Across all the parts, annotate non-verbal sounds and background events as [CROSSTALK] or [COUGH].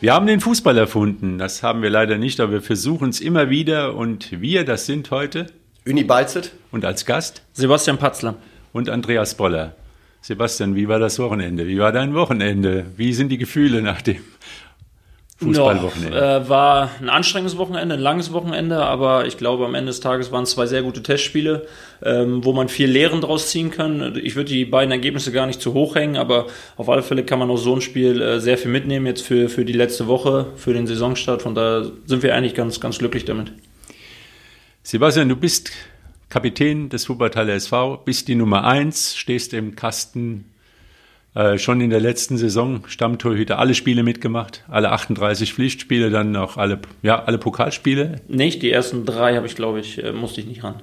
Wir haben den Fußball erfunden. Das haben wir leider nicht, aber wir versuchen es immer wieder. Und wir, das sind heute Uni Balzet und als Gast Sebastian Patzler und Andreas Boller. Sebastian, wie war das Wochenende? Wie war dein Wochenende? Wie sind die Gefühle nach dem Fußballwochenende? Ja, äh, war ein anstrengendes Wochenende, ein langes Wochenende, aber ich glaube, am Ende des Tages waren es zwei sehr gute Testspiele, ähm, wo man viel Lehren draus ziehen kann. Ich würde die beiden Ergebnisse gar nicht zu hoch hängen, aber auf alle Fälle kann man aus so ein Spiel äh, sehr viel mitnehmen jetzt für, für die letzte Woche, für den Saisonstart. Von daher sind wir eigentlich ganz, ganz glücklich damit. Sebastian, du bist Kapitän des Wuppertaler SV, bist die Nummer eins, stehst im Kasten äh, schon in der letzten Saison Stammtorhüter, alle Spiele mitgemacht, alle 38 Pflichtspiele, dann auch alle, ja, alle Pokalspiele. Nicht, die ersten drei habe ich, glaube ich, äh, musste ich nicht ran.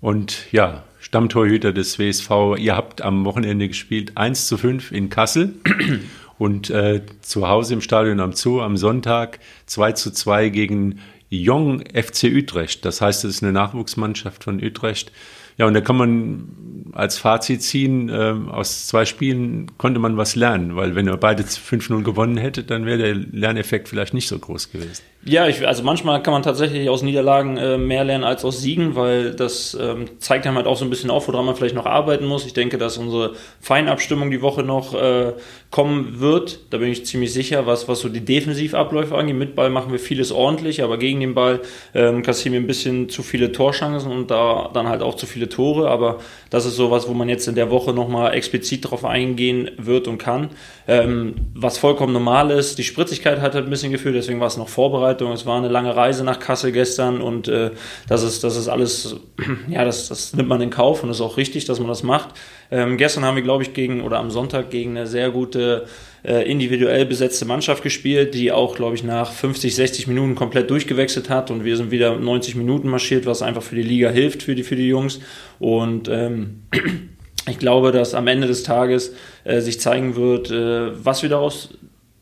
Und ja, Stammtorhüter des WSV, ihr habt am Wochenende gespielt 1 zu 5 in Kassel [CLEARS THROAT] und äh, zu Hause im Stadion am Zoo am Sonntag 2 zu 2 gegen Jong FC Utrecht. Das heißt, es ist eine Nachwuchsmannschaft von Utrecht. Ja, und da kann man als Fazit ziehen, äh, aus zwei Spielen konnte man was lernen, weil wenn ihr beide 5-0 gewonnen hättet, dann wäre der Lerneffekt vielleicht nicht so groß gewesen. Ja, ich, also manchmal kann man tatsächlich aus Niederlagen äh, mehr lernen als aus Siegen, weil das ähm, zeigt einem halt auch so ein bisschen auf, woran man vielleicht noch arbeiten muss. Ich denke, dass unsere Feinabstimmung die Woche noch äh, kommen wird. Da bin ich ziemlich sicher, was, was so die Defensivabläufe angeht. Mit Ball machen wir vieles ordentlich, aber gegen den Ball ähm, kassieren wir ein bisschen zu viele Torchancen und da dann halt auch zu viele Tore. Aber das ist sowas, wo man jetzt in der Woche nochmal explizit drauf eingehen wird und kann. Ähm, was vollkommen normal ist, die Spritzigkeit hat halt ein bisschen gefühlt, deswegen war es noch Vorbereitung. Es war eine lange Reise nach Kassel gestern und äh, das, ist, das ist alles, [CLEARS THROAT] ja, das, das nimmt man in Kauf und ist auch richtig, dass man das macht. Ähm, gestern haben wir, glaube ich, gegen oder am Sonntag gegen eine sehr gute äh, individuell besetzte Mannschaft gespielt, die auch, glaube ich, nach 50, 60 Minuten komplett durchgewechselt hat und wir sind wieder 90 Minuten marschiert, was einfach für die Liga hilft, für die, für die Jungs. Und ähm, [CLEARS THROAT] ich glaube, dass am Ende des Tages äh, sich zeigen wird, äh, was wir daraus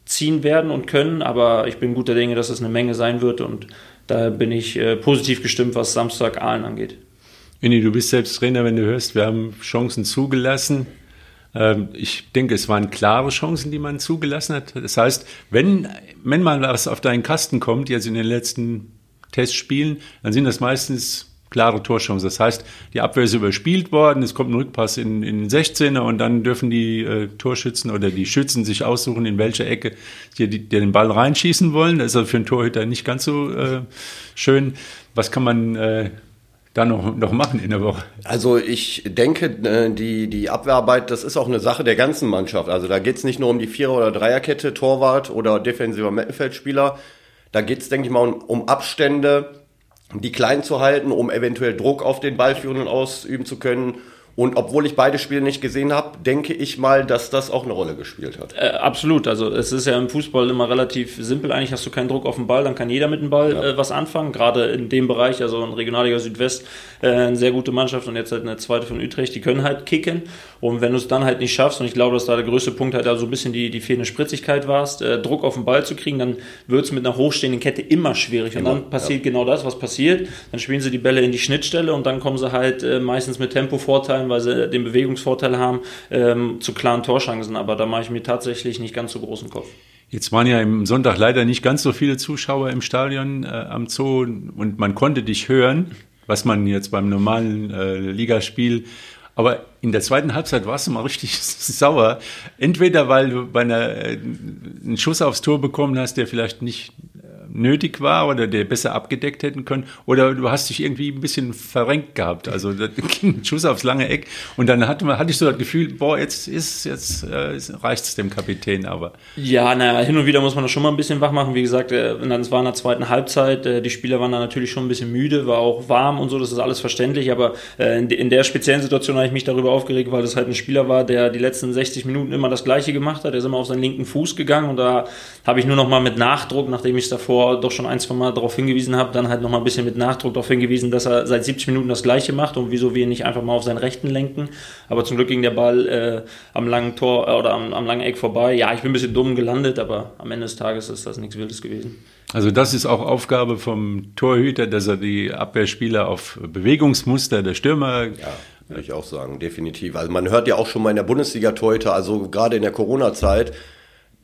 ziehen werden und können, aber ich bin guter Dinge, dass es eine Menge sein wird und da bin ich äh, positiv gestimmt, was Samstag Aalen angeht. Winnie, du bist selbst Trainer, wenn du hörst, wir haben Chancen zugelassen. Ähm, ich denke, es waren klare Chancen, die man zugelassen hat. Das heißt, wenn, wenn mal was auf deinen Kasten kommt, jetzt in den letzten Testspielen, dann sind das meistens klare Torchancen. Das heißt, die Abwehr ist überspielt worden, es kommt ein Rückpass in, in den 16er und dann dürfen die äh, Torschützen oder die Schützen sich aussuchen, in welcher Ecke sie die, die den Ball reinschießen wollen. Das ist also für einen Torhüter nicht ganz so äh, schön. Was kann man äh, da noch, noch machen in der Woche? Also ich denke, äh, die, die Abwehrarbeit, das ist auch eine Sache der ganzen Mannschaft. Also da geht es nicht nur um die Vierer- oder Dreierkette, Torwart oder defensiver Mittelfeldspieler. Da geht es, denke ich mal, um, um Abstände, die klein zu halten, um eventuell Druck auf den Ballführenden ausüben zu können und obwohl ich beide Spiele nicht gesehen habe, denke ich mal, dass das auch eine Rolle gespielt hat. Äh, absolut. Also es ist ja im Fußball immer relativ simpel. Eigentlich hast du keinen Druck auf den Ball, dann kann jeder mit dem Ball ja. äh, was anfangen. Gerade in dem Bereich, also in Regionalliga Südwest, äh, eine sehr gute Mannschaft und jetzt halt eine zweite von Utrecht, die können halt kicken. Und wenn du es dann halt nicht schaffst, und ich glaube, dass da der größte Punkt halt also ein bisschen die, die fehlende Spritzigkeit warst, äh, Druck auf den Ball zu kriegen, dann wird es mit einer hochstehenden Kette immer schwierig. Und immer, dann passiert ja. genau das, was passiert. Dann spielen sie die Bälle in die Schnittstelle und dann kommen sie halt äh, meistens mit Tempovorteilen weil sie den Bewegungsvorteil haben, ähm, zu klaren Torchancen. Aber da mache ich mir tatsächlich nicht ganz so großen Kopf. Jetzt waren ja im Sonntag leider nicht ganz so viele Zuschauer im Stadion äh, am Zoo und man konnte dich hören, was man jetzt beim normalen äh, Ligaspiel aber in der zweiten Halbzeit warst du mal richtig [LAUGHS] sauer. Entweder weil du bei einer, äh, einen Schuss aufs Tor bekommen hast, der vielleicht nicht nötig war oder der besser abgedeckt hätten können. Oder du hast dich irgendwie ein bisschen verrenkt gehabt. Also da ging ein Schuss aufs lange Eck und dann hatte, man, hatte ich so das Gefühl, boah, jetzt ist jetzt äh, reicht es dem Kapitän aber. Ja, naja, hin und wieder muss man das schon mal ein bisschen wach machen. Wie gesagt, äh, es war in der zweiten Halbzeit, äh, die Spieler waren da natürlich schon ein bisschen müde, war auch warm und so, das ist alles verständlich, aber äh, in, in der speziellen Situation habe ich mich darüber aufgeregt, weil das halt ein Spieler war, der die letzten 60 Minuten immer das Gleiche gemacht hat. Der ist immer auf seinen linken Fuß gegangen und da habe ich nur noch mal mit Nachdruck, nachdem ich es davor doch schon ein, zwei Mal darauf hingewiesen habe, dann halt nochmal ein bisschen mit Nachdruck darauf hingewiesen, dass er seit 70 Minuten das Gleiche macht und wieso wir ihn nicht einfach mal auf seinen Rechten lenken. Aber zum Glück ging der Ball äh, am langen Tor äh, oder am, am langen Eck vorbei. Ja, ich bin ein bisschen dumm gelandet, aber am Ende des Tages ist das nichts Wildes gewesen. Also das ist auch Aufgabe vom Torhüter, dass er die Abwehrspieler auf Bewegungsmuster der Stürmer ja. Würde ich auch sagen, definitiv. Also man hört ja auch schon mal in der Bundesliga Torhüter, also gerade in der Corona-Zeit,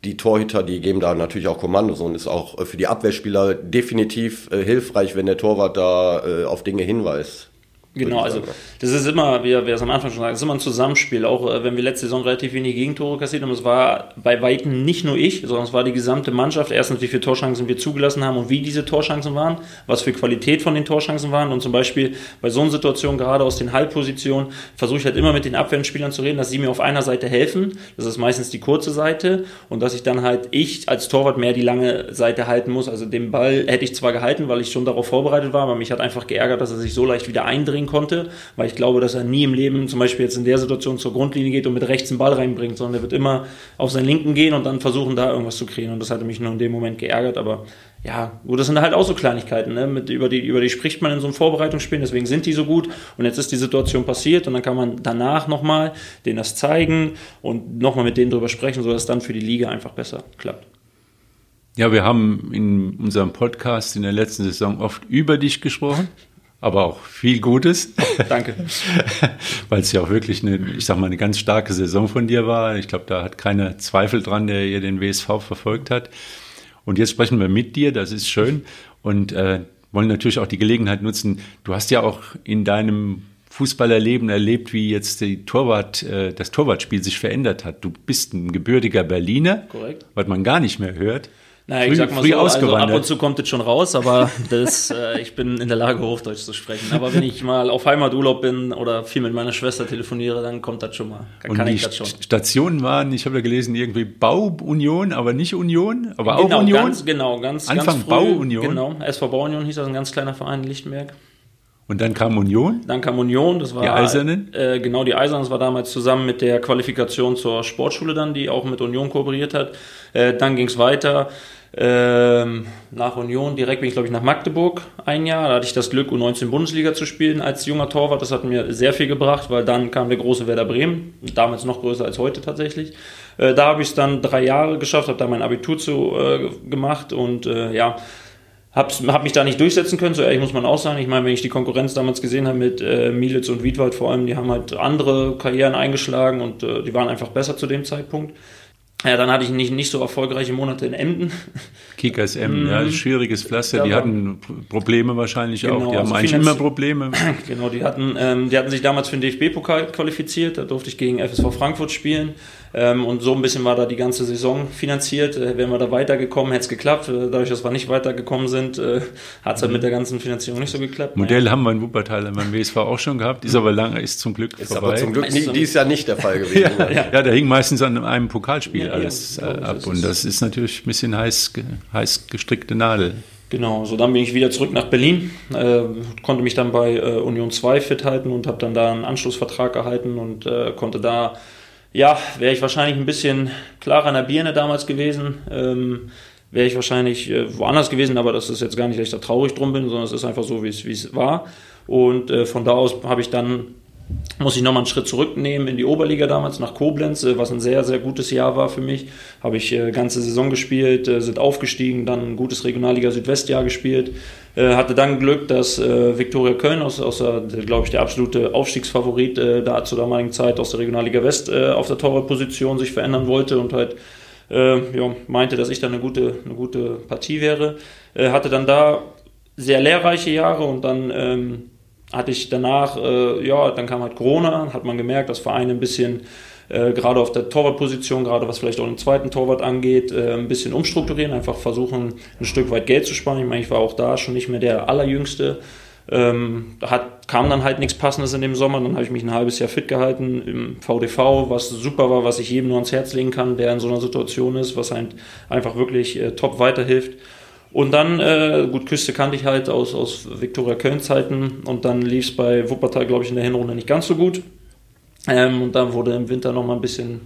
die Torhüter, die geben da natürlich auch Kommandos und ist auch äh, für die Abwehrspieler definitiv äh, hilfreich, wenn der Torwart da äh, auf Dinge hinweist. Genau, also das ist immer, wie wir es am Anfang schon sagen, es ist immer ein Zusammenspiel. Auch äh, wenn wir letzte Saison relativ wenig Gegentore kassiert haben, es war bei Weitem nicht nur ich, sondern es war die gesamte Mannschaft. Erstens, wie viele Torchancen wir zugelassen haben und wie diese Torchancen waren, was für Qualität von den Torchancen waren. Und zum Beispiel bei so einer Situation, gerade aus den Halbpositionen, versuche ich halt immer mit den Abwehrspielern zu reden, dass sie mir auf einer Seite helfen. Das ist meistens die kurze Seite. Und dass ich dann halt, ich als Torwart mehr die lange Seite halten muss. Also den Ball hätte ich zwar gehalten, weil ich schon darauf vorbereitet war, aber mich hat einfach geärgert, dass er sich so leicht wieder eindringt bringen konnte, weil ich glaube, dass er nie im Leben zum Beispiel jetzt in der Situation zur Grundlinie geht und mit rechts den Ball reinbringt, sondern er wird immer auf seinen Linken gehen und dann versuchen, da irgendwas zu kriegen. Und das hatte mich nur in dem Moment geärgert, aber ja, gut, das sind halt auch so Kleinigkeiten, ne? Mit, über, die, über die spricht man in so einem Vorbereitungsspiel, deswegen sind die so gut. Und jetzt ist die Situation passiert und dann kann man danach nochmal denen das zeigen und nochmal mit denen drüber sprechen, sodass es dann für die Liga einfach besser klappt. Ja, wir haben in unserem Podcast in der letzten Saison oft über dich gesprochen aber auch viel Gutes. [LAUGHS] Danke. [LAUGHS] Weil es ja auch wirklich eine, ich sag mal, eine ganz starke Saison von dir war. Ich glaube, da hat keiner Zweifel dran, der ihr den WSV verfolgt hat. Und jetzt sprechen wir mit dir, das ist schön. Und äh, wollen natürlich auch die Gelegenheit nutzen. Du hast ja auch in deinem Fußballerleben erlebt, wie jetzt die Torwart, äh, das Torwartspiel sich verändert hat. Du bist ein gebürtiger Berliner, Korrekt. was man gar nicht mehr hört. Naja, ich sag mal so, also ab und zu kommt es schon raus, aber [LAUGHS] das, äh, ich bin in der Lage, Hochdeutsch zu sprechen. Aber wenn ich mal auf Heimaturlaub bin oder viel mit meiner Schwester telefoniere, dann kommt das schon mal. Dann und die Stationen waren, ich habe ja gelesen, irgendwie Bauunion, aber nicht Union, aber genau, auch Union. Ganz, genau, ganz, Anfang ganz früh, Bauunion. Genau, SV Bauunion hieß das, ein ganz kleiner Verein in Lichtenberg. Und dann kam Union? Dann kam Union, das war. Die Eisernen? Äh, genau, die Eisernen, das war damals zusammen mit der Qualifikation zur Sportschule dann, die auch mit Union kooperiert hat. Äh, dann ging es weiter. Ähm, nach Union direkt bin ich, glaube ich, nach Magdeburg ein Jahr. Da hatte ich das Glück, U19 Bundesliga zu spielen als junger Torwart. Das hat mir sehr viel gebracht, weil dann kam der große Werder Bremen, damals noch größer als heute tatsächlich. Äh, da habe ich es dann drei Jahre geschafft, habe da mein Abitur zu, äh, gemacht und äh, ja, habe hab mich da nicht durchsetzen können, so ehrlich muss man auch sagen. Ich meine, wenn ich die Konkurrenz damals gesehen habe mit äh, Mielitz und Wiedwald vor allem, die haben halt andere Karrieren eingeschlagen und äh, die waren einfach besser zu dem Zeitpunkt. Ja, dann hatte ich nicht, nicht so erfolgreiche Monate in Emden. Kickers Emden, ja, mhm. schwieriges Pflaster. Die hatten Probleme wahrscheinlich genau, auch. Die haben also eigentlich immer Probleme. [CLEARS THROAT] Genau, die hatten, ähm, die hatten sich damals für den DFB-Pokal qualifiziert. Da durfte ich gegen FSV Frankfurt spielen. Ähm, und so ein bisschen war da die ganze Saison finanziert. Äh, wären wir da weitergekommen, hätte es geklappt. Äh, dadurch, dass wir nicht weitergekommen sind, äh, hat es halt mit der ganzen Finanzierung nicht so geklappt. Modell ja. haben wir in Wuppertal beim WSV auch schon gehabt, ist aber lange, ist zum Glück ist vorbei. aber zum Glück nie, dies Jahr nicht der Fall gewesen. [LAUGHS] ja, ja. ja, da hing meistens an einem Pokalspiel alles äh, ab. Und das ist natürlich ein bisschen heiß, heiß gestrickte Nadel. Genau, so dann bin ich wieder zurück nach Berlin, äh, konnte mich dann bei äh, Union 2 fit halten und habe dann da einen Anschlussvertrag erhalten und äh, konnte da ja, wäre ich wahrscheinlich ein bisschen klarer in der Birne damals gewesen. Ähm, wäre ich wahrscheinlich äh, woanders gewesen, aber das ist jetzt gar nicht, dass ich da traurig drum bin, sondern es ist einfach so, wie es war. Und äh, von da aus habe ich dann muss ich nochmal einen Schritt zurücknehmen in die Oberliga damals nach Koblenz, äh, was ein sehr, sehr gutes Jahr war für mich. Habe ich äh, ganze Saison gespielt, äh, sind aufgestiegen, dann ein gutes Regionalliga Südwestjahr gespielt. Äh, hatte dann Glück, dass äh, Viktoria Köln, aus, aus glaube ich, der absolute Aufstiegsfavorit äh, da zur damaligen Zeit aus der Regionalliga West äh, auf der Torwartposition sich verändern wollte und halt ja, meinte, dass ich dann eine gute, eine gute Partie wäre. hatte dann da sehr lehrreiche Jahre und dann ähm, hatte ich danach, äh, ja, dann kam halt Corona, hat man gemerkt, dass Vereine ein bisschen, äh, gerade auf der Torwartposition, gerade was vielleicht auch den zweiten Torwart angeht, äh, ein bisschen umstrukturieren, einfach versuchen, ein Stück weit Geld zu sparen. Ich meine, ich war auch da schon nicht mehr der Allerjüngste. Ähm, hat, kam dann halt nichts Passendes in dem Sommer. Dann habe ich mich ein halbes Jahr fit gehalten im VDV, was super war, was ich jedem nur ans Herz legen kann, der in so einer Situation ist, was halt einfach wirklich äh, top weiterhilft. Und dann, äh, gut, Küste kannte ich halt aus, aus Viktoria Köln-Zeiten. Und dann lief es bei Wuppertal, glaube ich, in der Hinrunde nicht ganz so gut. Ähm, und dann wurde im Winter nochmal ein bisschen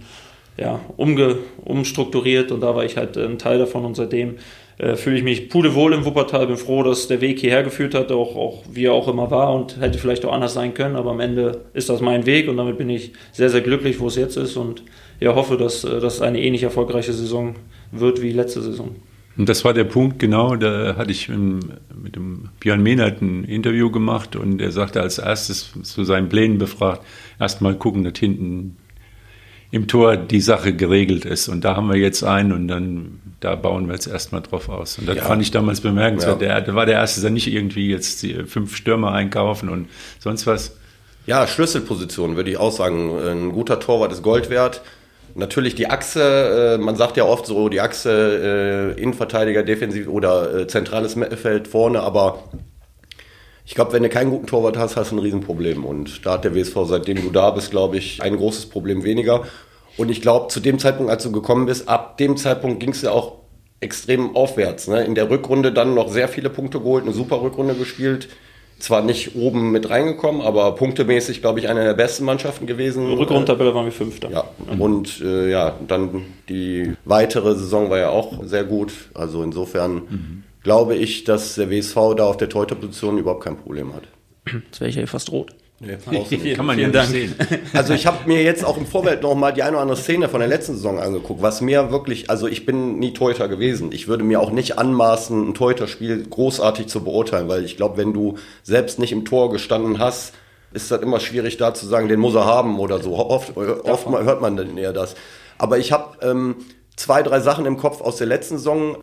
ja, umge, umstrukturiert. Und da war ich halt ein Teil davon. Und seitdem äh, fühle ich mich pudelwohl im Wuppertal, bin froh, dass der Weg hierher geführt hat, auch, auch wie er auch immer war. Und hätte vielleicht auch anders sein können, aber am Ende ist das mein Weg. Und damit bin ich sehr, sehr glücklich, wo es jetzt ist. Und ja, hoffe, dass das eine ähnlich erfolgreiche Saison wird wie letzte Saison. Und das war der Punkt, genau, da hatte ich mit dem Björn Mehnert ein Interview gemacht und er sagte als erstes zu seinen Plänen befragt, erstmal gucken, dass hinten im Tor die Sache geregelt ist. Und da haben wir jetzt einen und dann da bauen wir jetzt erstmal drauf aus. Und das ja. fand ich damals bemerkenswert. Ja. Der, war der Erste, der nicht irgendwie jetzt fünf Stürmer einkaufen und sonst was. Ja, Schlüsselposition würde ich auch sagen. Ein guter Torwart ist Gold wert. Natürlich die Achse, äh, man sagt ja oft so, die Achse äh, Innenverteidiger, Defensiv oder äh, zentrales Mittelfeld vorne, aber ich glaube, wenn du keinen guten Torwart hast, hast du ein Riesenproblem. Und da hat der WSV, seitdem du da bist, glaube ich, ein großes Problem weniger. Und ich glaube, zu dem Zeitpunkt, als du gekommen bist, ab dem Zeitpunkt ging es ja auch extrem aufwärts. Ne? In der Rückrunde dann noch sehr viele Punkte geholt, eine super Rückrunde gespielt. Zwar nicht oben mit reingekommen, aber punktemäßig, glaube ich, eine der besten Mannschaften gewesen. Rückrundentabelle waren wir Fünfter. Ja, und äh, ja, dann die weitere Saison war ja auch sehr gut. Also insofern mhm glaube ich, dass der WSV da auf der Torhüterposition überhaupt kein Problem hat. Jetzt wäre ich ja fast rot. Nee, kann man [LAUGHS] ja nicht sehen. Also ich habe mir jetzt auch im Vorfeld noch mal die eine oder andere Szene von der letzten Saison angeguckt, was mir wirklich, also ich bin nie Torhüter gewesen. Ich würde mir auch nicht anmaßen, ein Torhüterspiel großartig zu beurteilen, weil ich glaube, wenn du selbst nicht im Tor gestanden hast, ist das immer schwierig da zu sagen, den muss er haben oder so. Oft, oft hört man dann eher das. Aber ich habe ähm, zwei, drei Sachen im Kopf aus der letzten Saison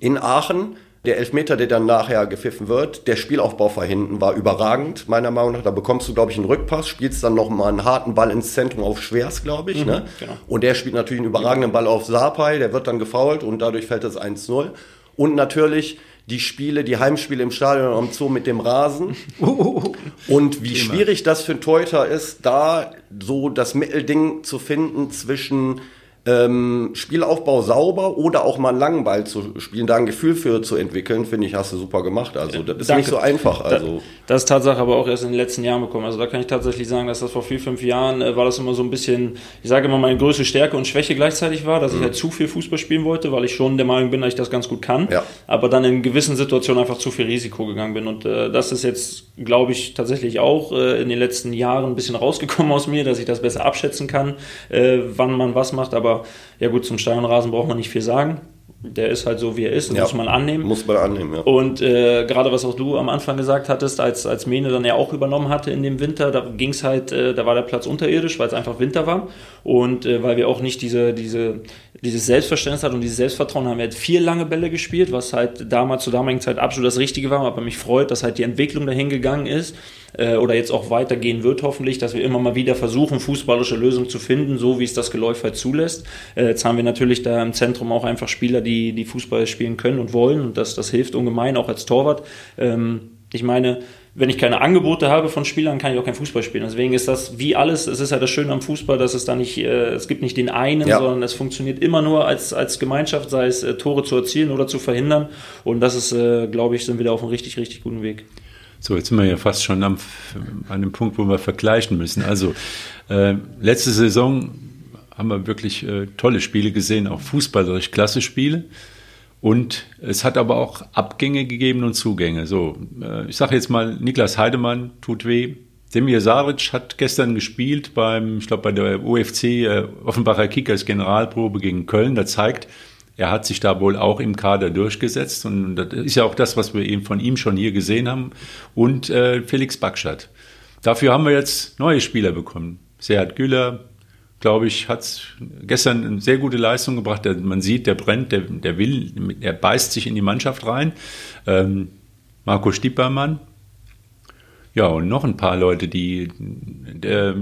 in Aachen der Elfmeter, der dann nachher gepfiffen wird, der Spielaufbau vor hinten war überragend, meiner Meinung nach. Da bekommst du, glaube ich, einen Rückpass, spielst dann nochmal einen harten Ball ins Zentrum auf Schwers, glaube ich. Mhm, ne? Genau. Und der spielt natürlich einen überragenden Ball auf Sapai, der wird dann gefault und dadurch fällt das 1-0. Und natürlich die Spiele, die Heimspiele im Stadion am Zoo mit dem Rasen. [LAUGHS] und wie schwierig das für ein Teuter ist, da so das Mittelding zu finden zwischen ähm, Spielaufbau sauber oder auch mal einen langen Ball zu spielen, da ein Gefühl für zu entwickeln, finde ich, hast du super gemacht. Also das ist Danke. nicht so einfach. Also. Das ist Tatsache aber auch erst in den letzten Jahren bekommen. Also da kann ich tatsächlich sagen, dass das vor vier, fünf Jahren äh, war das immer so ein bisschen, ich sage immer, meine größte Stärke und Schwäche gleichzeitig war, dass mhm. ich halt zu viel Fußball spielen wollte, weil ich schon der Meinung bin, dass ich das ganz gut kann. Ja. Aber dann in gewissen Situationen einfach zu viel Risiko gegangen bin. Und äh, das ist jetzt, glaube ich, tatsächlich auch äh, in den letzten Jahren ein bisschen rausgekommen aus mir, dass ich das besser abschätzen kann, äh, wann man was macht. Aber aber ja gut, zum Steinrasen braucht man nicht viel sagen. Der ist halt so, wie er ist, das ja, muss man annehmen. Muss man annehmen, ja. Und äh, gerade was auch du am Anfang gesagt hattest, als, als Mene dann ja auch übernommen hatte in dem Winter, da ging es halt, äh, da war der Platz unterirdisch, weil es einfach Winter war. Und äh, weil wir auch nicht diese, diese, dieses Selbstverständnis hatten und dieses Selbstvertrauen haben wir halt vier lange Bälle gespielt, was halt damals zur damaligen Zeit absolut das Richtige war, aber mich freut, dass halt die Entwicklung dahin gegangen ist äh, oder jetzt auch weitergehen wird hoffentlich, dass wir immer mal wieder versuchen, fußballische Lösungen zu finden, so wie es das Geläuf halt zulässt. Äh, jetzt haben wir natürlich da im Zentrum auch einfach Spieler, die, die Fußball spielen können und wollen und das, das hilft ungemein, auch als Torwart. Ähm, ich meine, wenn ich keine Angebote habe von Spielern, kann ich auch kein Fußball spielen. Deswegen ist das wie alles, es ist ja das Schöne am Fußball, dass es da nicht, äh, es gibt nicht den einen, ja. sondern es funktioniert immer nur als, als Gemeinschaft, sei es äh, Tore zu erzielen oder zu verhindern. Und das ist, äh, glaube ich, sind wir da auf einem richtig, richtig guten Weg. So, jetzt sind wir ja fast schon am, an dem Punkt, wo wir vergleichen müssen. Also, äh, letzte Saison haben wir wirklich äh, tolle Spiele gesehen, auch fußballerisch klasse Spiele. Und es hat aber auch Abgänge gegeben und Zugänge. So, äh, ich sage jetzt mal, Niklas Heidemann tut weh. Demir Saric hat gestern gespielt beim, ich glaube, bei der UFC äh, Offenbacher Kickers Generalprobe gegen Köln. Das zeigt, er hat sich da wohl auch im Kader durchgesetzt und das ist ja auch das, was wir eben von ihm schon hier gesehen haben. Und äh, Felix Bakschat. Dafür haben wir jetzt neue Spieler bekommen. Serhat Güller, glaube ich, hat gestern eine sehr gute Leistung gebracht. Der, man sieht, der brennt, der, der will, der beißt sich in die Mannschaft rein. Ähm, Marco Stiepermann. Ja, und noch ein paar Leute, die der,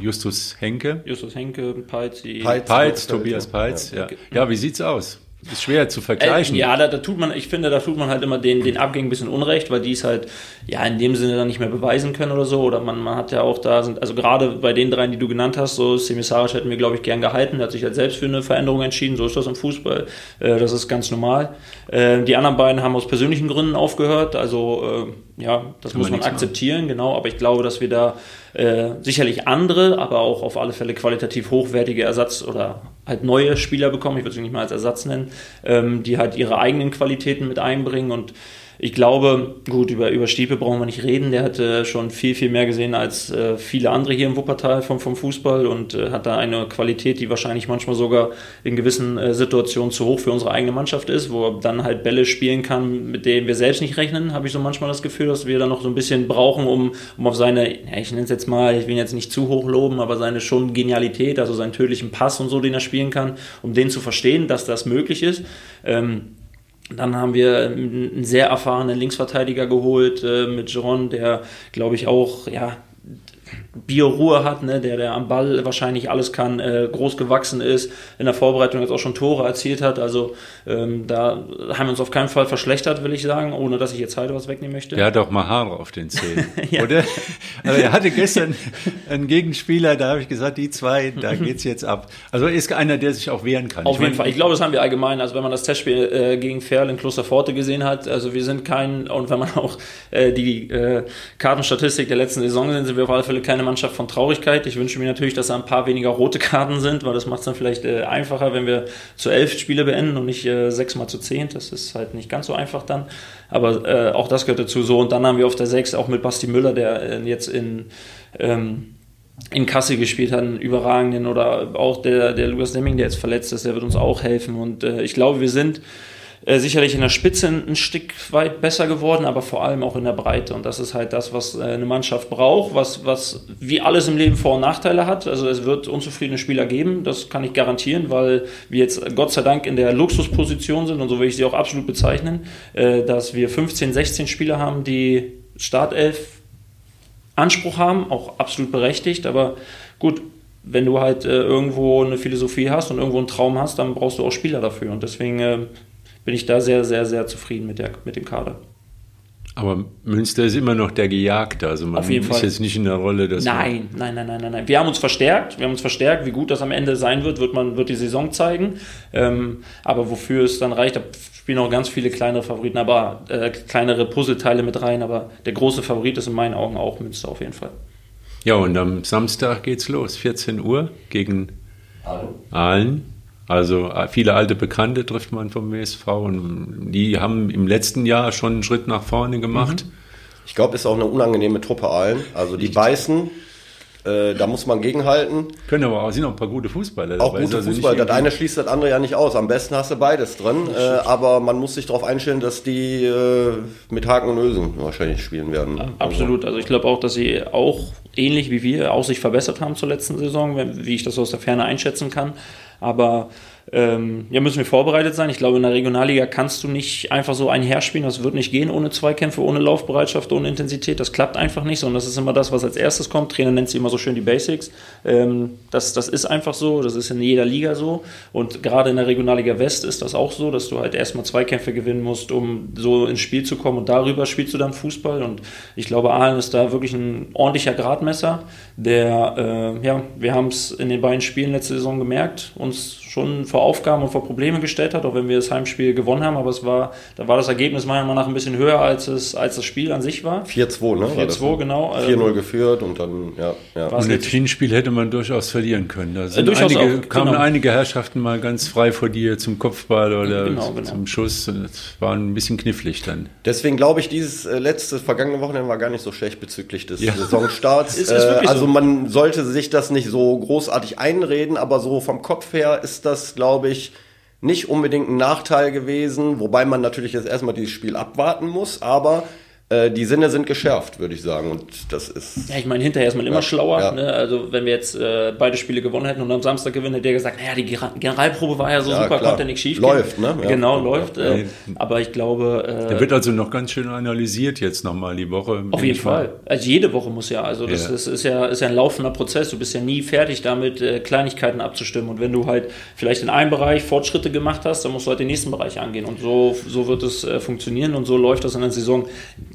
Justus Henke. Justus Henke, Peitz, Peitz, Peitz Tobias Peitz. Ja. ja, wie sieht's aus? Ist schwer zu vergleichen. Äh, ja, da, da, tut man, ich finde, da tut man halt immer den, den Abgängen ein bisschen Unrecht, weil die es halt ja in dem Sinne dann nicht mehr beweisen können oder so. Oder man, man hat ja auch da, sind, also gerade bei den dreien, die du genannt hast, so Semisaric hätten wir, glaube ich, gern gehalten. Der hat sich halt selbst für eine Veränderung entschieden. So ist das im Fußball. Äh, das ist ganz normal. Äh, die anderen beiden haben aus persönlichen Gründen aufgehört. Also äh, ja, das Kann muss man, man akzeptieren, machen. genau. Aber ich glaube, dass wir da äh, sicherlich andere, aber auch auf alle Fälle qualitativ hochwertige Ersatz- oder halt neue Spieler bekommen, ich würde sie nicht mal als Ersatz nennen, ähm, die halt ihre eigenen Qualitäten mit einbringen und ich glaube, gut, über, über Stiepe brauchen wir nicht reden. Der hatte schon viel, viel mehr gesehen als äh, viele andere hier im Wuppertal vom, vom Fußball und äh, hat da eine Qualität, die wahrscheinlich manchmal sogar in gewissen äh, Situationen zu hoch für unsere eigene Mannschaft ist, wo er dann halt Bälle spielen kann, mit denen wir selbst nicht rechnen, habe ich so manchmal das Gefühl, dass wir da noch so ein bisschen brauchen, um, um auf seine, ja, ich nenne es jetzt mal, ich will ihn jetzt nicht zu hoch loben, aber seine schon Genialität, also seinen tödlichen Pass und so, den er spielen kann, um den zu verstehen, dass das möglich ist. Ähm, dann haben wir einen sehr erfahrenen Linksverteidiger geholt äh, mit Jeron, der, glaube ich, auch ja, Bioruhe hat, ne, der, der am Ball wahrscheinlich alles kann, äh, groß gewachsen ist, in der Vorbereitung jetzt auch schon Tore erzielt hat. Also ähm, da haben wir uns auf keinen Fall verschlechtert, will ich sagen, ohne dass ich jetzt Heide was wegnehmen möchte. Der hat auch mal Haare auf den Zähnen, [LAUGHS] ja. oder? Also er hatte gestern einen Gegenspieler, da habe ich gesagt, die zwei, da [LAUGHS] geht's jetzt ab. Also er ist einer, der sich auch wehren kann. Auf ich jeden Fall. Ich glaube, das haben wir allgemein. Also wenn man das Testspiel äh, gegen Ferl in Klosterforte gesehen hat, also wir sind kein, und wenn man auch äh, die äh, Kartenstatistik der letzten Saison sehen, sind wir auf alle Fälle keine Mannschaft von Traurigkeit. Ich wünsche mir natürlich, dass da ein paar weniger rote Karten sind, weil das macht es dann vielleicht äh, einfacher, wenn wir zu elf Spiele beenden und nicht äh, sechs mal zu zehn. Das ist halt nicht ganz so einfach dann. Aber äh, auch das gehört dazu so. Und dann haben wir auf der sechs auch mit Basti Müller, der äh, jetzt in ähm, in Kassel gespielt hat, einen überragenden oder auch der, der Lukas Demming, der jetzt verletzt ist, der wird uns auch helfen. Und äh, ich glaube, wir sind äh, sicherlich in der Spitze ein Stück weit besser geworden, aber vor allem auch in der Breite. Und das ist halt das, was äh, eine Mannschaft braucht, was, was wie alles im Leben Vor- und Nachteile hat. Also es wird unzufriedene Spieler geben, das kann ich garantieren, weil wir jetzt Gott sei Dank in der Luxusposition sind und so will ich sie auch absolut bezeichnen, äh, dass wir 15, 16 Spieler haben, die Startelf Anspruch haben, auch absolut berechtigt, aber gut, wenn du halt äh, irgendwo eine Philosophie hast und irgendwo einen Traum hast, dann brauchst du auch Spieler dafür. Und deswegen äh, bin ich da sehr, sehr, sehr zufrieden mit, der, mit dem Kader. Aber Münster ist immer noch der Gejagte. Also man Auf jeden ist Fall. jetzt nicht in der Rolle, dass nein, nein, nein, nein, nein, nein. Wir haben uns verstärkt. Wir haben uns verstärkt. Wie gut das am Ende sein wird, wird man wird die Saison zeigen. Ähm, aber wofür es dann reicht, da spielen auch ganz viele kleinere Favoriten, aber äh, kleinere Puzzleteile mit rein. Aber der große Favorit ist in meinen Augen auch Münster auf jeden Fall. Ja, und am Samstag geht's los, 14 Uhr gegen Aalen. Also äh, viele alte Bekannte trifft man vom WSV und die haben im letzten Jahr schon einen Schritt nach vorne gemacht. Ich glaube, ist auch eine unangenehme Truppe allen. Also die beißen, äh, da muss man gegenhalten. Können aber auch, sind auch ein paar gute Fußballer Auch dabei. gute Also nicht Fußball. Das eine schließt das andere ja nicht aus. Am besten hast du beides drin. Äh, aber man muss sich darauf einstellen, dass die äh, mit Haken und Ösen wahrscheinlich spielen werden. Absolut. Also ich glaube auch, dass sie auch ähnlich wie wir auch sich verbessert haben zur letzten Saison, wie ich das aus der Ferne einschätzen kann. Aber ähm, ja, müssen wir vorbereitet sein. Ich glaube, in der Regionalliga kannst du nicht einfach so einherspielen. Das wird nicht gehen ohne Zweikämpfe, ohne Laufbereitschaft, ohne Intensität. Das klappt einfach nicht, sondern das ist immer das, was als erstes kommt. Trainer nennt sie immer so schön die Basics. Ähm, das, das ist einfach so. Das ist in jeder Liga so. Und gerade in der Regionalliga West ist das auch so, dass du halt erstmal Zweikämpfe gewinnen musst, um so ins Spiel zu kommen. Und darüber spielst du dann Fußball. Und ich glaube, Aalen ist da wirklich ein ordentlicher Gradmesser, der, äh, ja, wir haben es in den beiden Spielen letzte Saison gemerkt, uns schon vor Aufgaben und vor Probleme gestellt hat, auch wenn wir das Heimspiel gewonnen haben, aber es war, da war das Ergebnis meiner Meinung nach ein bisschen höher, als es, als das Spiel an sich war. 4-2, ne? war das? 4-2, genau. 4-0 geführt und dann, ja. ja. Und das Hinspiel hätte man durchaus verlieren können. Da sind durchaus einige, auch, kamen genau. einige Herrschaften mal ganz frei vor dir zum Kopfball oder Genau, genau. zum Schuss. Und Das war ein bisschen knifflig dann. Deswegen glaube ich, dieses äh, letzte vergangene Wochenende war gar nicht so schlecht bezüglich des Ja. Saisonstarts. Es [LAUGHS] ist wirklich also so. man sollte sich das nicht so großartig einreden, aber so vom Kopf her ist das, glaube ich, nicht unbedingt ein Nachteil gewesen, wobei man natürlich jetzt erstmal dieses Spiel abwarten muss, aber die Sinne sind geschärft, würde ich sagen. Und das ist. Ja, ich meine, hinterher ist man immer Ja, schlauer. ja. Ne? Also, wenn wir jetzt äh, beide Spiele gewonnen hätten und am Samstag gewinnen, hätte der gesagt, naja, die Generalprobe war ja so Ja, super, klar. konnte nichts schief Läuft, ne? Ja. Genau, Ja. läuft. Äh, aber ich glaube, äh, Der wird also noch ganz schön analysiert jetzt nochmal die Woche. Auf jeden Fall. Also jede Woche muss ja, also das, das ist ja ist ja ein laufender Prozess. Du bist ja nie fertig damit, äh, Kleinigkeiten abzustimmen. Und wenn du halt vielleicht in einem Bereich Fortschritte gemacht hast, dann musst du halt den nächsten Bereich angehen. Und so, so wird es äh, funktionieren und so läuft das in der Saison.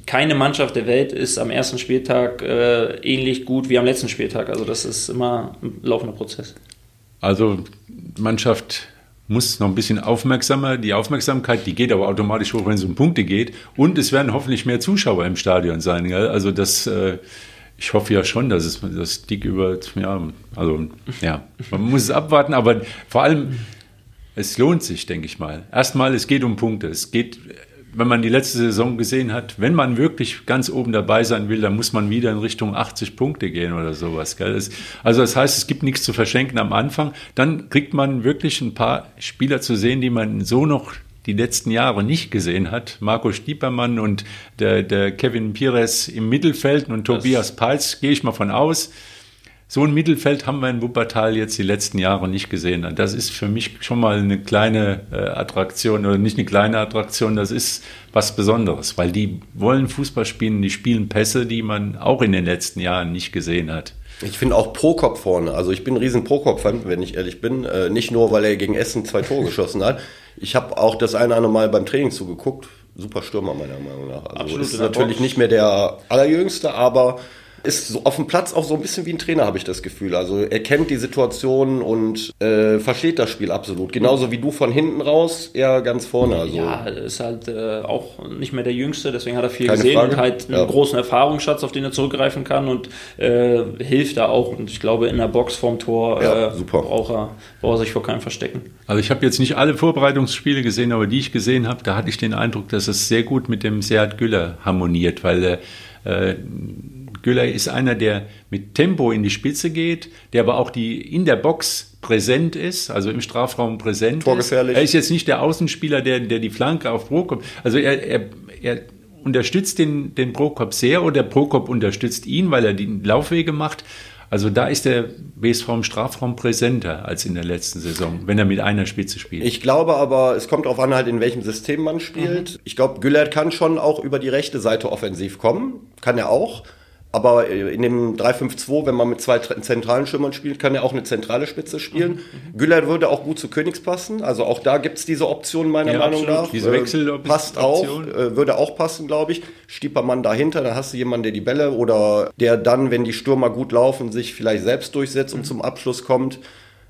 Keine Mannschaft der Welt ist am ersten Spieltag äh, ähnlich gut wie am letzten Spieltag. Also das ist immer ein laufender Prozess. Also Mannschaft muss noch ein bisschen aufmerksamer. Die Aufmerksamkeit, die geht aber automatisch hoch, wenn es um Punkte geht. Und es werden hoffentlich mehr Zuschauer im Stadion sein. Gell? Also das, äh, ich hoffe ja schon, dass es das dick über, ja, also ja, man muss es abwarten. Aber vor allem, es lohnt sich, denke ich mal. Erstmal, es geht um Punkte. Es geht wenn man die letzte Saison gesehen hat, wenn man wirklich ganz oben dabei sein will, dann muss man wieder in Richtung 80 Punkte gehen oder sowas. Gell? Das, also das heißt, es gibt nichts zu verschenken am Anfang. Dann kriegt man wirklich ein paar Spieler zu sehen, die man so noch die letzten Jahre nicht gesehen hat. Marco Stiepermann und der, der Kevin Pires im Mittelfeld und Tobias Peitz, gehe ich mal von aus so ein Mittelfeld haben wir in Wuppertal jetzt die letzten Jahre nicht gesehen. Das ist für mich schon mal eine kleine äh, Attraktion oder nicht eine kleine Attraktion, das ist was Besonderes, weil die wollen Fußball spielen, die spielen Pässe, die man auch in den letzten Jahren nicht gesehen hat. Ich finde auch Prokop vorne. Also ich bin ein riesen Prokop-Fan, wenn ich ehrlich bin. Äh, nicht nur, weil er gegen Essen zwei Tore geschossen hat. Ich habe auch das eine oder andere Mal beim Training zugeguckt. Super Stürmer meiner Meinung nach. Also Absolut, ist natürlich nicht mehr der allerjüngste, aber ist so auf dem Platz auch so ein bisschen wie ein Trainer, habe ich das Gefühl. Also er kennt die Situation und äh, versteht das Spiel absolut. Genauso wie du von hinten raus, er ganz vorne. Also. Ja, ist halt äh, auch nicht mehr der Jüngste, deswegen hat er viel Keine gesehen Frage. und halt einen ja. großen Erfahrungsschatz, auf den er zurückgreifen kann und äh, hilft da auch. Und ich glaube, in der Box vorm Tor ja, äh, braucht, er, braucht er sich vor keinem verstecken. Also ich habe jetzt nicht alle Vorbereitungsspiele gesehen, aber die ich gesehen habe, da hatte ich den Eindruck, dass es sehr gut mit dem Seat Güller harmoniert, weil äh, Güller ist einer, der mit Tempo in die Spitze geht, der aber auch die in der Box präsent ist, also im Strafraum präsent Torgefährlich. ist. Er ist jetzt nicht der Außenspieler, der, der die Flanke auf Prokop, also er, er, er unterstützt den, den Prokop sehr oder Prokop unterstützt ihn, weil er die Laufwege macht. Also da ist der BSV im Strafraum präsenter als in der letzten Saison, wenn er mit einer Spitze spielt. Ich glaube aber, es kommt darauf an, halt in welchem System man spielt. Mhm. Ich glaube, Güllert kann schon auch über die rechte Seite offensiv kommen, kann er auch. Aber äh, in dem 3-5-2, wenn man mit zwei zentralen Stürmern spielt, kann er auch eine zentrale Spitze spielen. Mhm. mhm. Güller würde auch gut zu Königs passen. Also auch da gibt es diese Option meiner ja, Meinung absolut. nach. Diese Wechsel äh, passt auch, äh, würde auch passen, glaube ich. Stiepermann dahinter, dann hast du jemanden, der die Bälle oder der dann, wenn die Stürmer gut laufen, sich vielleicht selbst durchsetzt und mhm. zum Abschluss kommt.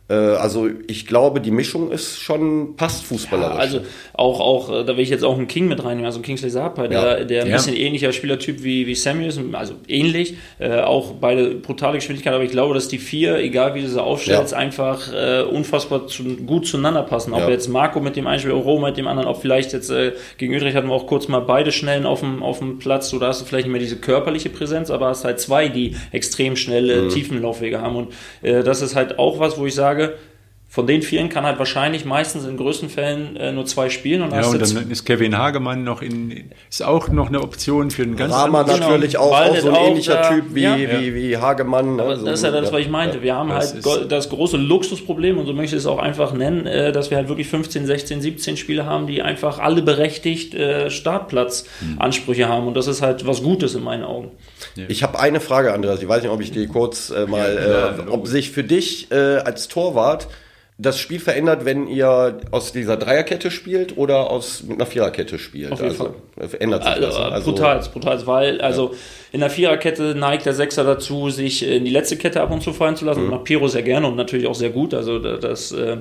Äh, also ich glaube, die Mischung ist schon passt fußballerisch. Ja, also auch, auch, äh, da will ich jetzt auch einen King mit reinnehmen, also Kingsley Sapa, der, ja. der ein ja. bisschen ähnlicher Spielertyp wie, wie Samuels, also ähnlich, äh, auch beide brutale Geschwindigkeit, aber ich glaube, dass die vier, egal wie du sie aufstellst, einfach äh, unfassbar zu, gut zueinander passen. Ob jetzt Marco mit dem einen Spiel, Roma mit dem anderen, ob vielleicht jetzt äh, gegen Utrecht hatten wir auch kurz mal beide Schnellen auf dem, auf dem Platz, so da hast du vielleicht nicht mehr diese körperliche Präsenz, aber hast halt zwei, die extrem schnelle mhm. Tiefenlaufwege haben und äh, das ist halt auch was, wo ich sage, sage, von den vielen kann halt wahrscheinlich meistens in größten Fällen äh, nur zwei spielen. Und ja, und dann ist Kevin Hagemann noch in, ist auch noch eine Option für einen ganz Rahmer anderen. natürlich genau. auch, auch so ein ähnlicher da, Typ wie, ja. wie, wie Hagemann. Ne? So, das ist ja das, was ich meinte. Wir haben das halt das große Luxusproblem, und so möchte ich es auch einfach nennen, äh, dass wir halt wirklich 15, 16, 17 Spiele haben, die einfach alle berechtigt äh, Startplatzansprüche hm. haben. Und das ist halt was Gutes in meinen Augen. Ja. Ich habe eine Frage, Andreas. Ich weiß nicht, ob ich die kurz äh, mal, äh, ob sich für dich äh, als Torwart das Spiel verändert, wenn ihr aus dieser Dreierkette spielt oder aus mit einer Viererkette spielt. Auf jeden also, Fall. Ändert sich also, das. Also, brutal, brutal, weil also ja. in der Viererkette neigt der Sechser dazu, sich in die letzte Kette ab und zu fallen zu lassen. Mhm. Und nach Piro sehr gerne und natürlich auch sehr gut. Also das, äh,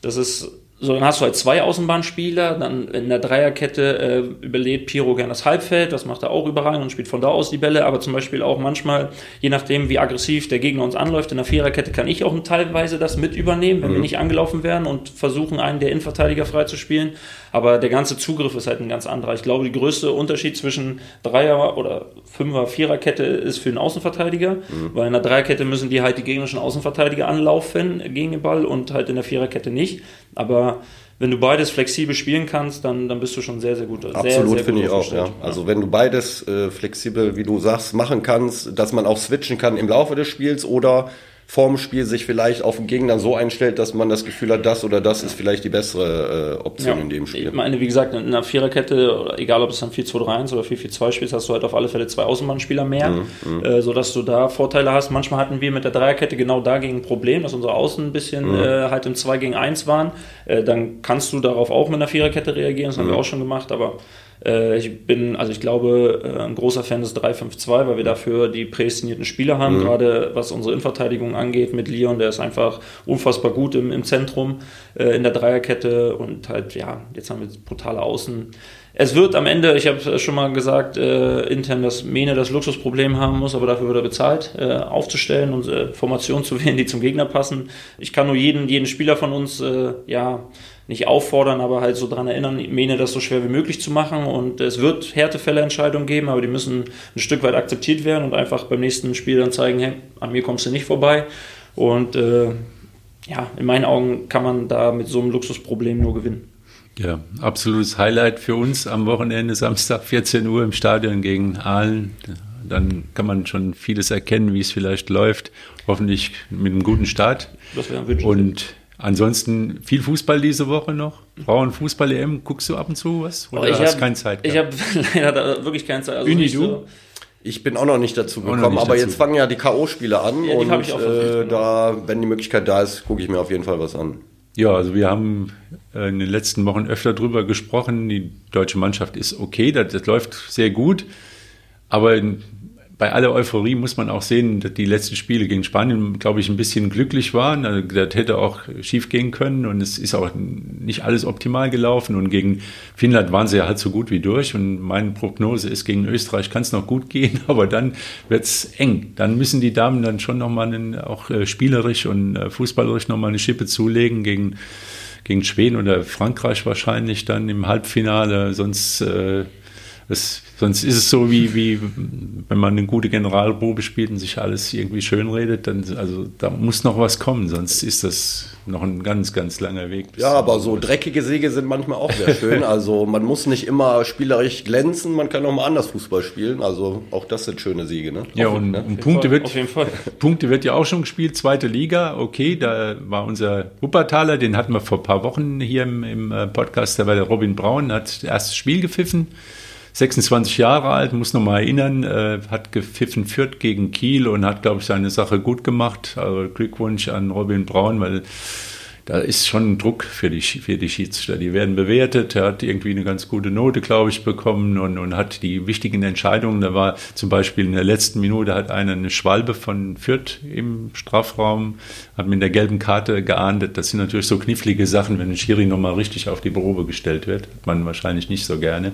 das ist so, dann hast du halt zwei Außenbahnspieler, dann in der Dreierkette äh, überlebt Piro gern das Halbfeld, das macht er auch überall und spielt von da aus die Bälle, aber zum Beispiel auch manchmal, je nachdem wie aggressiv der Gegner uns anläuft, in der Viererkette kann ich auch teilweise das mit übernehmen, wenn mhm. wir nicht angelaufen werden und versuchen, einen der Innenverteidiger frei zu spielen, aber der ganze Zugriff ist halt ein ganz anderer. Ich glaube, der größte Unterschied zwischen Dreier- oder Fünfer-, Viererkette ist für den Außenverteidiger, mhm. weil in der Dreierkette müssen die halt die gegnerischen Außenverteidiger anlaufen gegen den Ball und halt in der Viererkette nicht, aber wenn du beides flexibel spielen kannst, dann, dann bist du schon sehr, sehr gut. Absolut, finde ich auch, ja. Also wenn du beides äh, flexibel, wie du sagst, machen kannst, dass man auch switchen kann im Laufe des Spiels oder vorm Spiel sich vielleicht auf den Gegner so einstellt, dass man das Gefühl hat, das oder das ist vielleicht die bessere äh, Option ja, in dem Spiel. Ich meine, wie gesagt, in einer Viererkette, egal ob es dann 4-2-3-1 oder 4-4-2 spielst, hast du halt auf alle Fälle zwei Außenbahnspieler mehr, mhm, mhm, äh, sodass du da Vorteile hast. Manchmal hatten wir mit der Dreierkette genau dagegen ein Problem, dass unsere Außen ein bisschen mhm. äh, halt im 2 gegen 1 waren. Äh, dann kannst du darauf auch mit einer Viererkette reagieren, das haben wir mhm. auch schon gemacht, aber ich bin, also ich glaube, äh, ein großer Fan des 3-5-2, weil wir dafür die prädestinierten Spieler haben, mhm. gerade was unsere Innenverteidigung angeht mit Leon, der ist einfach unfassbar gut im, im Zentrum, äh, in der Dreierkette und halt, ja, jetzt haben wir brutale Außen. Es wird am Ende, ich habe schon mal gesagt, äh, intern, dass Mene das Luxusproblem haben muss, aber dafür wird er bezahlt, äh, aufzustellen und äh, Formationen [LAUGHS] zu wählen, die zum Gegner passen. Ich kann nur jeden, jeden Spieler von uns, äh, ja, nicht auffordern, aber halt so daran erinnern, Mene das so schwer wie möglich zu machen. Und es wird Härtefälleentscheidungen geben, aber die müssen ein Stück weit akzeptiert werden und einfach beim nächsten Spiel dann zeigen, hey, an mir kommst du nicht vorbei. Und äh, ja, in meinen Augen kann man da mit so einem Luxusproblem nur gewinnen. Ja, absolutes Highlight für uns am Wochenende, Samstag 14 Uhr im Stadion gegen Aalen. Dann kann man schon vieles erkennen, wie es vielleicht läuft. Hoffentlich mit einem guten Start. Das wäre ein Und ansonsten viel Fußball diese Woche noch. Frauenfußball-EM, guckst du ab und zu was? Oder oh, ich hast hab, keine Zeit? Gehabt? Ich habe leider wirklich keine Zeit. Also Uni, du? So ich bin auch noch nicht dazu gekommen, nicht aber dazu. jetzt fangen ja die K.O.-Spiele an ja, und äh, da, wenn die Möglichkeit da ist, gucke ich mir auf jeden Fall was an. Ja, also wir haben äh, in den letzten Wochen öfter drüber gesprochen. Die deutsche Mannschaft ist okay, das, das läuft sehr gut. Aber bei aller Euphorie muss man auch sehen, dass die letzten Spiele gegen Spanien, glaube ich, ein bisschen glücklich waren. Also das hätte auch schief gehen können und es ist auch nicht alles optimal gelaufen. Und gegen Finnland waren sie ja halt so gut wie durch. Und meine Prognose ist, gegen Österreich kann es noch gut gehen, [LAUGHS] aber dann wird es eng. Dann müssen die Damen dann schon nochmal auch äh, spielerisch und äh, fußballerisch nochmal eine Schippe zulegen gegen, gegen Schweden oder Frankreich wahrscheinlich dann im Halbfinale. Sonst äh, das, sonst ist es so, wie, wie wenn man eine gute Generalprobe spielt und sich alles irgendwie schönredet, dann, also da muss noch was kommen, sonst ist das noch ein ganz, ganz langer Weg. Ja, aber so dreckige Siege sind manchmal auch sehr schön. [LAUGHS] also man muss nicht immer spielerisch glänzen, man kann auch mal anders Fußball spielen. Also auch das sind schöne Siege. Ne? Ja, und, ne? und Punkte, wird, Punkte wird ja auch schon gespielt, zweite Liga, okay, da war unser Wuppertaler, den hatten wir vor ein paar Wochen hier im, im äh, Podcast, da war der Robin Braun, hat das erste Spiel gepfiffen. 26 Jahre alt, muss noch mal erinnern, äh, hat gepfiffen Fürth gegen Kiel und hat, glaube ich, seine Sache gut gemacht. Also Glückwunsch an Robin Braun, weil da ist schon ein Druck für die, für die Schiedsrichter. Die werden bewertet. Er hat irgendwie eine ganz gute Note, glaube ich, bekommen und, und hat die wichtigen Entscheidungen. Da war zum Beispiel in der letzten Minute hat einer eine Schwalbe von Fürth im Strafraum, hat mit der gelben Karte geahndet. Das sind natürlich so knifflige Sachen, wenn ein Schiri nochmal richtig auf die Probe gestellt wird. Hat man wahrscheinlich nicht so gerne.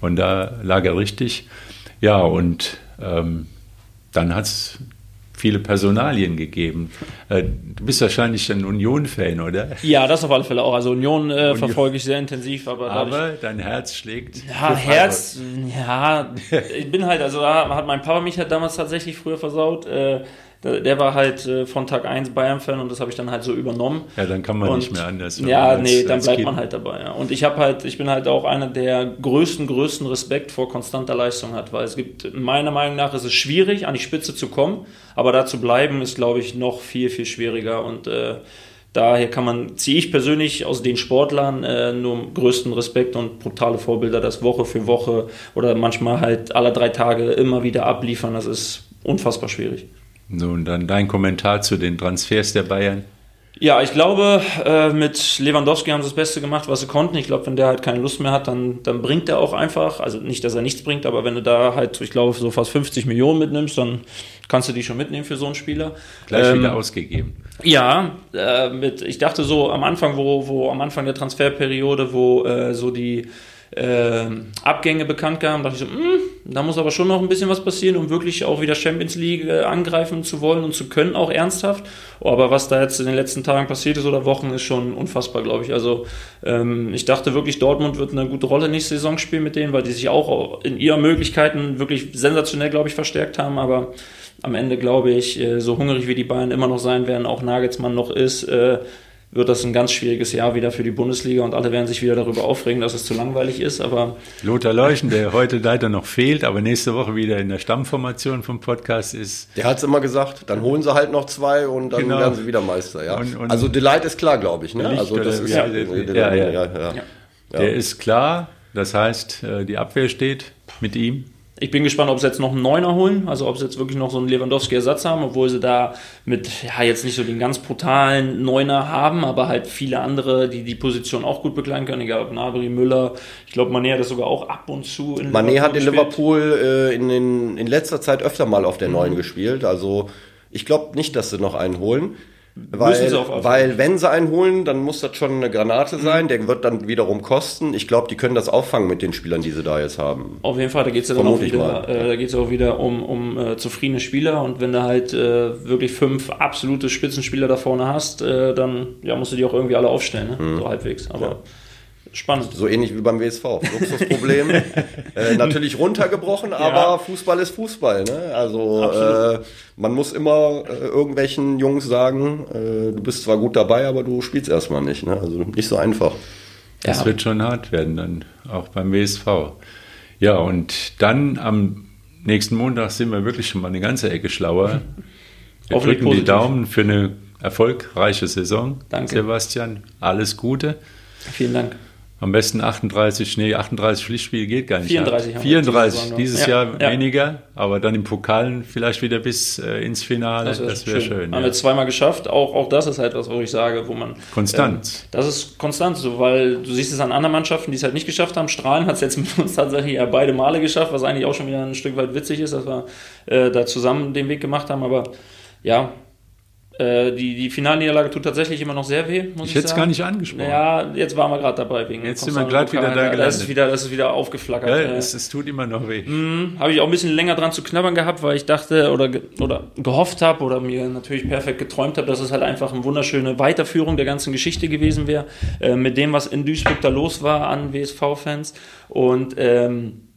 Und da lag er richtig. Ja, und ähm, dann hat es viele Personalien gegeben. Äh, du bist wahrscheinlich ein Union-Fan, oder? Ja, das auf alle Fälle auch. Also Union, äh, Union. verfolge ich sehr intensiv. Aber, aber dein Herz schlägt. Ja, Herz, ja. Ich bin halt, also da hat mein Papa mich halt damals tatsächlich früher versaut. Äh, der war halt äh, von Tag 1 Bayern-Fan und das habe ich dann halt so übernommen. Ja, dann kann man und, nicht mehr anders. Ja, als, nee, dann bleibt kind. man halt dabei. Ja. Und ich habe halt, ich bin halt auch einer, der größten, größten Respekt vor konstanter Leistung hat, weil es gibt, meiner Meinung nach ist es schwierig, an die Spitze zu kommen, aber da zu bleiben ist, glaube ich, noch viel, viel schwieriger und äh, Daher kann man, ziehe ich persönlich aus den Sportlern äh, nur größten Respekt und brutale Vorbilder, das Woche für Woche oder manchmal halt alle drei Tage immer wieder abliefern. Das ist unfassbar schwierig. Nun, dann dein Kommentar zu den Transfers der Bayern. Ja, ich glaube, äh, mit Lewandowski haben sie das Beste gemacht, was sie konnten. Ich glaube, wenn der halt keine Lust mehr hat, dann, dann bringt er auch einfach. Also nicht, dass er nichts bringt, aber wenn du da halt, ich glaube, so fast 50 Millionen mitnimmst, dann kannst du die schon mitnehmen für so einen Spieler. Gleich ähm, wieder ausgegeben. Ja, äh, mit, ich dachte so am Anfang, wo, wo am Anfang der Transferperiode, wo äh, so die äh, Abgänge bekannt gaben, dachte ich so, mh, hm, da muss aber schon noch ein bisschen was passieren, um wirklich auch wieder Champions League äh, angreifen zu wollen und zu können, auch ernsthaft. Aber was da jetzt in den letzten Tagen passiert ist oder Wochen, ist schon unfassbar, glaube ich. Also ähm, ich dachte wirklich, Dortmund wird eine gute Rolle nächste Saison spielen mit denen, weil die sich auch in ihren Möglichkeiten wirklich sensationell, glaube ich, verstärkt haben. Aber am Ende, glaube ich, äh, so hungrig wie die Bayern immer noch sein werden, auch Nagelsmann noch ist, äh, wird das ein ganz schwieriges Jahr wieder für die Bundesliga und alle werden sich wieder darüber aufregen, dass es zu langweilig ist. Aber Lothar Leuchen, der heute leider noch fehlt, aber nächste Woche wieder in der Stammformation vom Podcast ist. Der hat es immer gesagt, dann holen sie halt noch zwei und dann genau. werden sie wieder Meister. Ja? Und, und also Delight ist klar, glaube ich. Ne? Also das ist ja, ja, ja, ja, Der ist klar, das heißt, äh, die Abwehr steht mit ihm. Ich bin gespannt, ob sie jetzt noch einen Neuner holen, also ob sie jetzt wirklich noch so einen Lewandowski-Ersatz haben, obwohl sie da mit, ja, jetzt nicht so den ganz brutalen Neuner haben, aber halt viele andere, die die Position auch gut begleiten können, egal ob Nabri, Müller. Ich glaube, Mané hat das sogar auch ab und zu in Mané Liverpool hat in Liverpool äh, in, in, in letzter Zeit öfter mal auf der mhm. Neuen gespielt, also ich glaube nicht, dass sie noch einen holen. Weil, weil wenn sie einen holen, dann muss das schon eine Granate sein. Mhm. Der wird dann wiederum kosten. Ich glaube, die können das auffangen mit den Spielern, die sie da jetzt haben. Auf jeden Fall, da geht es ja dann auch wieder, äh, da geht's auch wieder um, um äh, zufriedene Spieler. Und wenn du halt äh, wirklich fünf absolute Spitzenspieler da vorne hast, äh, dann ja, musst du die auch irgendwie alle aufstellen, ne? mhm. so halbwegs. Aber ja. Spannend. So ähnlich wie beim WSV. Luxusproblem. [LAUGHS] äh, natürlich runtergebrochen, aber ja. Fußball ist Fußball. Ne? Also äh, man muss immer äh, irgendwelchen Jungs sagen, äh, du bist zwar gut dabei, aber du spielst erstmal nicht. Ne? Also nicht so einfach. Das ja. wird schon hart werden dann, auch beim WSV. Ja, und dann am nächsten Montag sind wir wirklich schon mal eine ganze Ecke schlauer. Wir drücken die Daumen für eine erfolgreiche Saison. Danke. Sebastian, alles Gute. Vielen Dank. Am besten 38, nee, 38 Pflichtspiele geht gar nicht. 34 haben 34, wir dieses ja, Jahr ja. weniger, aber dann im Pokalen vielleicht wieder bis äh, ins Finale. Das wäre wär schön. schön. Haben ja. wir zweimal geschafft. Auch, auch das ist halt was, wo ich sage, wo man. Konstant. Ähm, das ist konstant, so, weil du siehst es an anderen Mannschaften, die es halt nicht geschafft haben. Strahlen hat es jetzt [LAUGHS] mit uns tatsächlich ja beide Male geschafft, was eigentlich auch schon wieder ein Stück weit witzig ist, dass wir äh, da zusammen den Weg gemacht haben. Aber ja, äh, die, die Finalniederlage tut tatsächlich immer noch sehr weh, muss ich, ich hätte es gar nicht angesprochen. Ja, jetzt waren wir gerade dabei wegen. Jetzt sind wir gerade wieder da gelandet. Das ist wieder, das ist wieder aufgeflackert. Ja, es, es tut immer noch weh. Mhm, habe ich auch ein bisschen länger dran zu knabbern gehabt, weil ich dachte oder, oder gehofft habe oder mir natürlich perfekt geträumt habe, dass es halt einfach eine wunderschöne Weiterführung der ganzen Geschichte gewesen wäre, äh, mit dem, was in Duisburg da los war an WSV-Fans. Und ähm,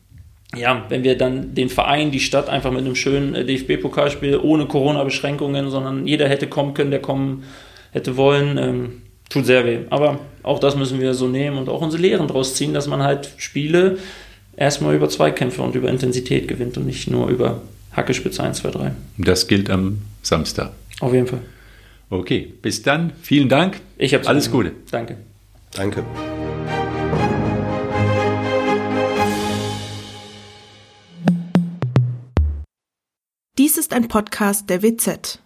ja, wenn wir dann den Verein, die Stadt einfach mit einem schönen äh, DFB-Pokalspiel ohne Corona-Beschränkungen, sondern jeder hätte kommen können, der kommen hätte wollen, ähm, tut sehr weh. Aber auch das müssen wir so nehmen und auch unsere Lehren daraus ziehen, dass man halt Spiele erstmal über Zweikämpfe und über Intensität gewinnt und nicht nur über Hackespitze 1, 2, 3. Das gilt am Samstag. Auf jeden Fall. Okay, bis dann. Vielen Dank. Ich hab's Alles Gute. Danke. Danke. Ein Podcast der WZ.